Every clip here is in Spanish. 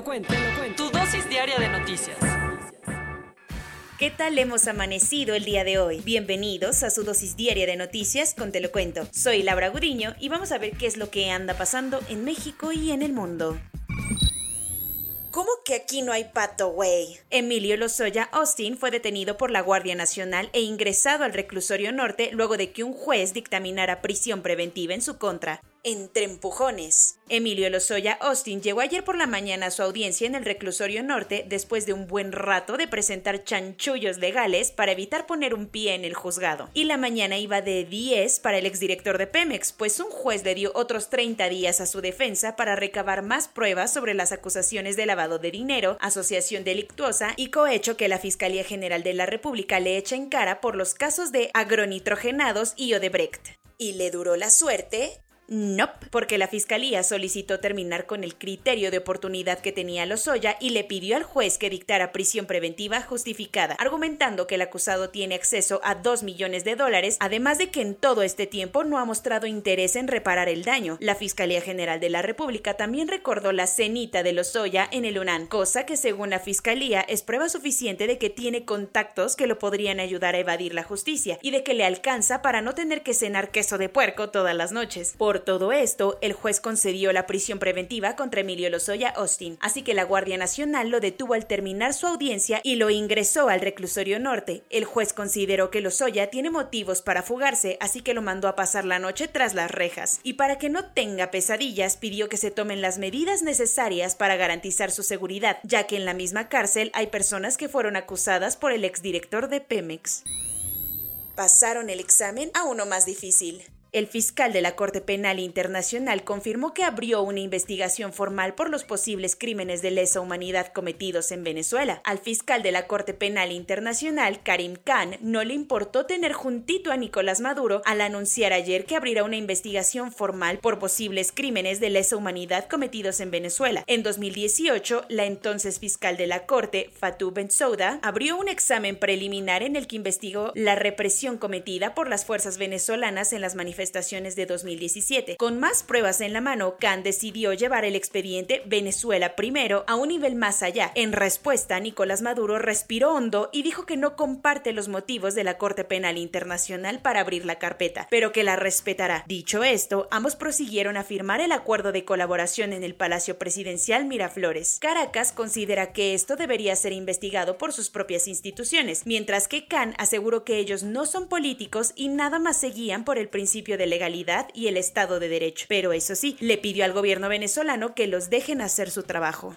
lo cuento, te lo cuento. Tu dosis diaria de noticias. ¿Qué tal hemos amanecido el día de hoy? Bienvenidos a su dosis diaria de noticias con Te lo cuento. Soy Laura Gudiño y vamos a ver qué es lo que anda pasando en México y en el mundo. ¿Cómo que aquí no hay pato, güey? Emilio Lozoya Austin fue detenido por la Guardia Nacional e ingresado al reclusorio norte luego de que un juez dictaminara prisión preventiva en su contra entre empujones. Emilio Lozoya Austin llegó ayer por la mañana a su audiencia en el reclusorio norte después de un buen rato de presentar chanchullos legales para evitar poner un pie en el juzgado. Y la mañana iba de 10 para el exdirector de Pemex, pues un juez le dio otros 30 días a su defensa para recabar más pruebas sobre las acusaciones de lavado de dinero, asociación delictuosa y cohecho que la Fiscalía General de la República le echa en cara por los casos de agronitrogenados y Odebrecht. ¿Y le duró la suerte? Nope, porque la fiscalía solicitó terminar con el criterio de oportunidad que tenía Lozoya y le pidió al juez que dictara prisión preventiva justificada, argumentando que el acusado tiene acceso a 2 millones de dólares, además de que en todo este tiempo no ha mostrado interés en reparar el daño. La Fiscalía General de la República también recordó la cenita de Lozoya en el UNAN, cosa que según la fiscalía es prueba suficiente de que tiene contactos que lo podrían ayudar a evadir la justicia y de que le alcanza para no tener que cenar queso de puerco todas las noches. Por todo esto, el juez concedió la prisión preventiva contra Emilio Lozoya Austin, así que la Guardia Nacional lo detuvo al terminar su audiencia y lo ingresó al reclusorio norte. El juez consideró que Lozoya tiene motivos para fugarse, así que lo mandó a pasar la noche tras las rejas. Y para que no tenga pesadillas, pidió que se tomen las medidas necesarias para garantizar su seguridad, ya que en la misma cárcel hay personas que fueron acusadas por el exdirector de Pemex. Pasaron el examen a uno más difícil. El fiscal de la Corte Penal Internacional confirmó que abrió una investigación formal por los posibles crímenes de lesa humanidad cometidos en Venezuela. Al fiscal de la Corte Penal Internacional, Karim Khan, no le importó tener juntito a Nicolás Maduro al anunciar ayer que abrirá una investigación formal por posibles crímenes de lesa humanidad cometidos en Venezuela. En 2018, la entonces fiscal de la Corte, Fatou Bensouda, abrió un examen preliminar en el que investigó la represión cometida por las fuerzas venezolanas en las manifestaciones de 2017. Con más pruebas en la mano, Khan decidió llevar el expediente Venezuela primero a un nivel más allá. En respuesta, Nicolás Maduro respiró hondo y dijo que no comparte los motivos de la Corte Penal Internacional para abrir la carpeta, pero que la respetará. Dicho esto, ambos prosiguieron a firmar el acuerdo de colaboración en el Palacio Presidencial Miraflores. Caracas considera que esto debería ser investigado por sus propias instituciones, mientras que Khan aseguró que ellos no son políticos y nada más seguían por el principio de legalidad y el Estado de Derecho. Pero eso sí, le pidió al gobierno venezolano que los dejen hacer su trabajo.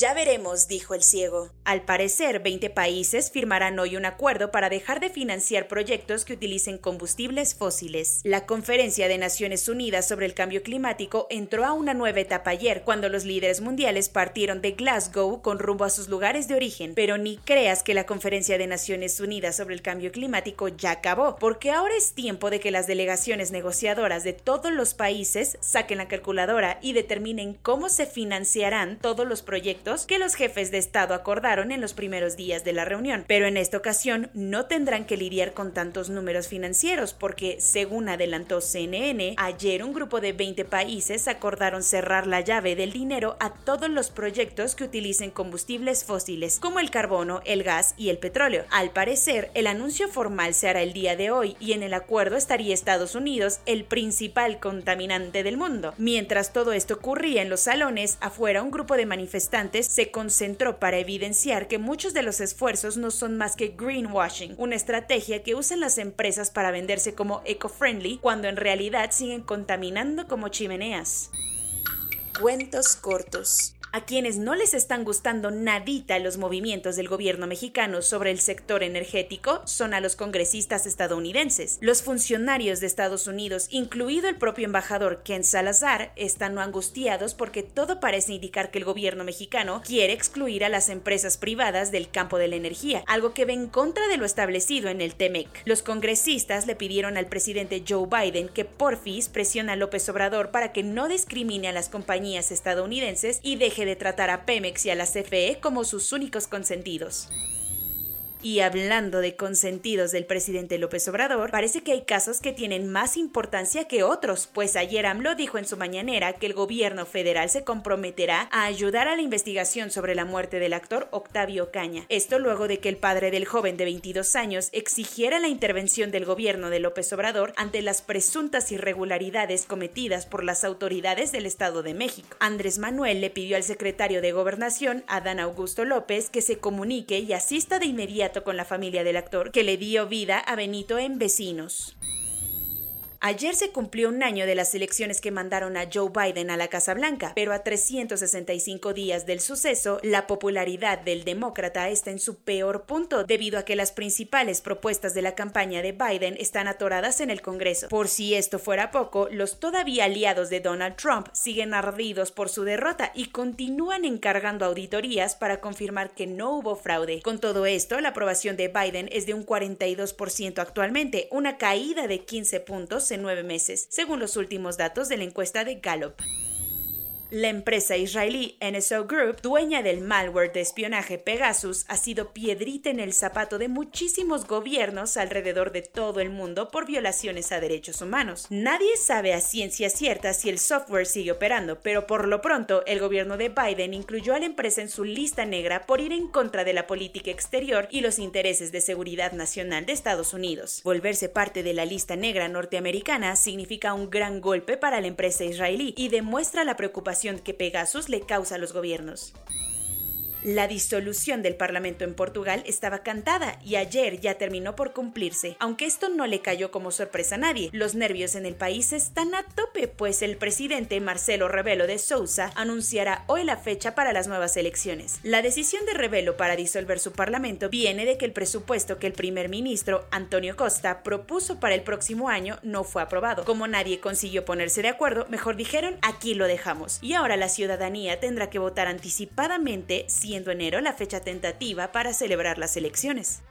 Ya veremos, dijo el ciego. Al parecer, 20 países firmarán hoy un acuerdo para dejar de financiar proyectos que utilicen combustibles fósiles. La Conferencia de Naciones Unidas sobre el Cambio Climático entró a una nueva etapa ayer, cuando los líderes mundiales partieron de Glasgow con rumbo a sus lugares de origen. Pero ni creas que la Conferencia de Naciones Unidas sobre el Cambio Climático ya acabó, porque ahora es tiempo de que las delegaciones negociadoras de todos los países saquen la calculadora y determinen cómo se financiarán todos los proyectos que los jefes de Estado acordaron en los primeros días de la reunión. Pero en esta ocasión no tendrán que lidiar con tantos números financieros porque, según adelantó CNN, ayer un grupo de 20 países acordaron cerrar la llave del dinero a todos los proyectos que utilicen combustibles fósiles, como el carbono, el gas y el petróleo. Al parecer, el anuncio formal se hará el día de hoy y en el acuerdo estaría Estados Unidos, el principal contaminante del mundo. Mientras todo esto ocurría en los salones, afuera un grupo de manifestantes se concentró para evidenciar que muchos de los esfuerzos no son más que greenwashing, una estrategia que usan las empresas para venderse como eco-friendly cuando en realidad siguen contaminando como chimeneas. Cuentos cortos. A quienes no les están gustando nadita los movimientos del gobierno mexicano sobre el sector energético son a los congresistas estadounidenses. Los funcionarios de Estados Unidos, incluido el propio embajador Ken Salazar, están angustiados porque todo parece indicar que el gobierno mexicano quiere excluir a las empresas privadas del campo de la energía, algo que ve en contra de lo establecido en el TEMEC. Los congresistas le pidieron al presidente Joe Biden que porfis presione a López Obrador para que no discrimine a las compañías estadounidenses y deje de tratar a Pemex y a la CFE como sus únicos consentidos. Y hablando de consentidos del presidente López Obrador, parece que hay casos que tienen más importancia que otros, pues ayer AMLO dijo en su mañanera que el gobierno federal se comprometerá a ayudar a la investigación sobre la muerte del actor Octavio Caña. Esto luego de que el padre del joven de 22 años exigiera la intervención del gobierno de López Obrador ante las presuntas irregularidades cometidas por las autoridades del Estado de México. Andrés Manuel le pidió al secretario de Gobernación, Adán Augusto López, que se comunique y asista de inmediato con la familia del actor que le dio vida a Benito en Vecinos. Ayer se cumplió un año de las elecciones que mandaron a Joe Biden a la Casa Blanca, pero a 365 días del suceso, la popularidad del demócrata está en su peor punto debido a que las principales propuestas de la campaña de Biden están atoradas en el Congreso. Por si esto fuera poco, los todavía aliados de Donald Trump siguen ardidos por su derrota y continúan encargando auditorías para confirmar que no hubo fraude. Con todo esto, la aprobación de Biden es de un 42% actualmente, una caída de 15 puntos en nueve meses, según los últimos datos de la encuesta de Gallup. La empresa israelí NSO Group, dueña del malware de espionaje Pegasus, ha sido piedrita en el zapato de muchísimos gobiernos alrededor de todo el mundo por violaciones a derechos humanos. Nadie sabe a ciencia cierta si el software sigue operando, pero por lo pronto el gobierno de Biden incluyó a la empresa en su lista negra por ir en contra de la política exterior y los intereses de seguridad nacional de Estados Unidos. Volverse parte de la lista negra norteamericana significa un gran golpe para la empresa israelí y demuestra la preocupación que Pegasus le causa a los gobiernos. La disolución del Parlamento en Portugal estaba cantada y ayer ya terminó por cumplirse, aunque esto no le cayó como sorpresa a nadie. Los nervios en el país están a tope, pues el presidente Marcelo Rebelo de Sousa anunciará hoy la fecha para las nuevas elecciones. La decisión de Rebelo para disolver su parlamento viene de que el presupuesto que el primer ministro Antonio Costa propuso para el próximo año no fue aprobado. Como nadie consiguió ponerse de acuerdo, mejor dijeron aquí lo dejamos. Y ahora la ciudadanía tendrá que votar anticipadamente si enero la fecha tentativa para celebrar las elecciones.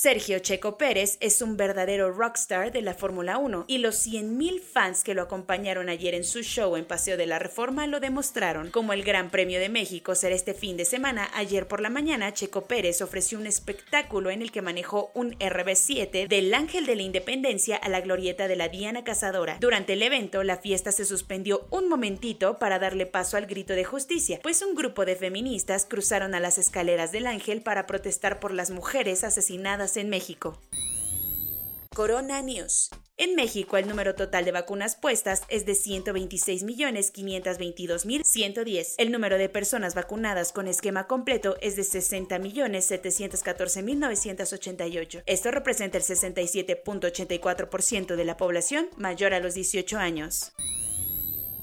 Sergio Checo Pérez es un verdadero rockstar de la Fórmula 1 y los 100.000 fans que lo acompañaron ayer en su show en Paseo de la Reforma lo demostraron. Como el Gran Premio de México será este fin de semana, ayer por la mañana Checo Pérez ofreció un espectáculo en el que manejó un RB7 del Ángel de la Independencia a la glorieta de la Diana Cazadora. Durante el evento, la fiesta se suspendió un momentito para darle paso al grito de justicia, pues un grupo de feministas cruzaron a las escaleras del Ángel para protestar por las mujeres asesinadas en México. Corona News. En México, el número total de vacunas puestas es de 126.522.110. El número de personas vacunadas con esquema completo es de 60.714.988. Esto representa el 67.84% de la población mayor a los 18 años.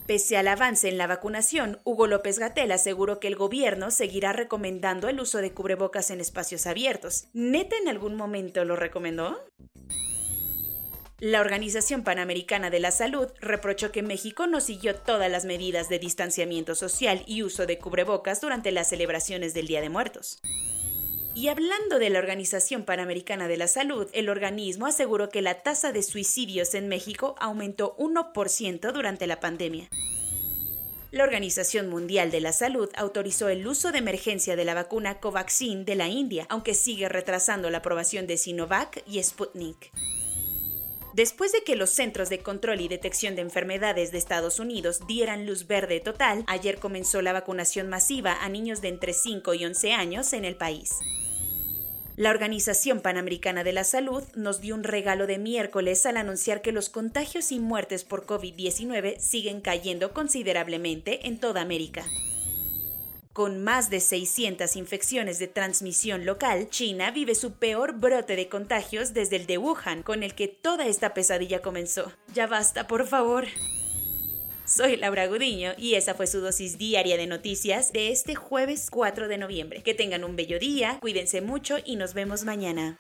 Pese al avance en la vacunación, Hugo López Gatel aseguró que el gobierno seguirá recomendando el uso de cubrebocas en espacios abiertos. ¿Neta en algún momento lo recomendó? La Organización Panamericana de la Salud reprochó que México no siguió todas las medidas de distanciamiento social y uso de cubrebocas durante las celebraciones del Día de Muertos. Y hablando de la Organización Panamericana de la Salud, el organismo aseguró que la tasa de suicidios en México aumentó 1% durante la pandemia. La Organización Mundial de la Salud autorizó el uso de emergencia de la vacuna Covaxin de la India, aunque sigue retrasando la aprobación de Sinovac y Sputnik. Después de que los Centros de Control y Detección de Enfermedades de Estados Unidos dieran luz verde total, ayer comenzó la vacunación masiva a niños de entre 5 y 11 años en el país. La Organización Panamericana de la Salud nos dio un regalo de miércoles al anunciar que los contagios y muertes por COVID-19 siguen cayendo considerablemente en toda América. Con más de 600 infecciones de transmisión local, China vive su peor brote de contagios desde el de Wuhan, con el que toda esta pesadilla comenzó. Ya basta, por favor. Soy Laura Gudiño y esa fue su dosis diaria de noticias de este jueves 4 de noviembre. Que tengan un bello día, cuídense mucho y nos vemos mañana.